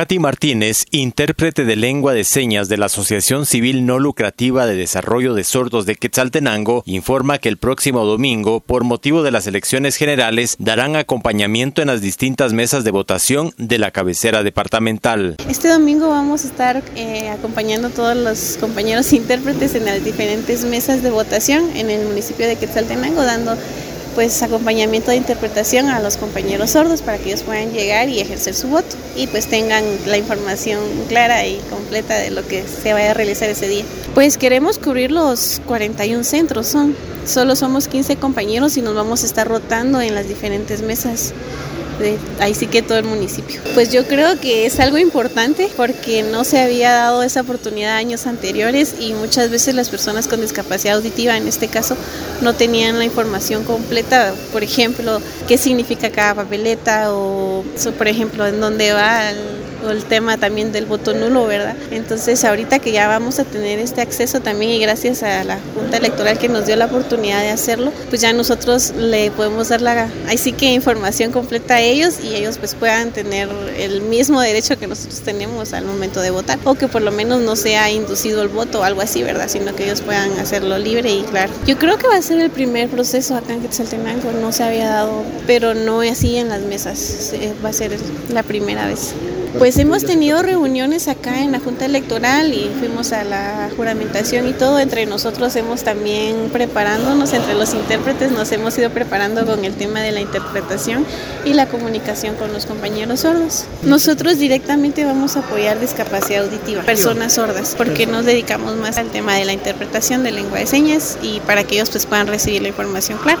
Katy Martínez, intérprete de lengua de señas de la Asociación Civil No Lucrativa de Desarrollo de Sordos de Quetzaltenango, informa que el próximo domingo, por motivo de las elecciones generales, darán acompañamiento en las distintas mesas de votación de la cabecera departamental. Este domingo vamos a estar eh, acompañando a todos los compañeros intérpretes en las diferentes mesas de votación en el municipio de Quetzaltenango, dando pues acompañamiento de interpretación a los compañeros sordos para que ellos puedan llegar y ejercer su voto y pues tengan la información clara y completa de lo que se vaya a realizar ese día. Pues queremos cubrir los 41 centros, son solo somos 15 compañeros y nos vamos a estar rotando en las diferentes mesas ahí sí que todo el municipio. Pues yo creo que es algo importante porque no se había dado esa oportunidad años anteriores y muchas veces las personas con discapacidad auditiva, en este caso, no tenían la información completa, por ejemplo, qué significa cada papeleta o, por ejemplo, en dónde va el o el tema también del voto nulo, ¿verdad? Entonces ahorita que ya vamos a tener este acceso también y gracias a la Junta Electoral que nos dio la oportunidad de hacerlo, pues ya nosotros le podemos dar la, ahí sí que información completa a ellos y ellos pues puedan tener el mismo derecho que nosotros tenemos al momento de votar o que por lo menos no sea inducido el voto o algo así, ¿verdad? Sino que ellos puedan hacerlo libre y claro. Yo creo que va a ser el primer proceso acá en Quetzaltenango, no se había dado, pero no así en las mesas, va a ser la primera vez. Pues hemos tenido reuniones acá en la Junta Electoral y fuimos a la juramentación y todo. Entre nosotros hemos también preparándonos, entre los intérpretes nos hemos ido preparando con el tema de la interpretación y la comunicación con los compañeros sordos. Nosotros directamente vamos a apoyar discapacidad auditiva, personas sordas, porque nos dedicamos más al tema de la interpretación de lengua de señas y para que ellos pues puedan recibir la información clara.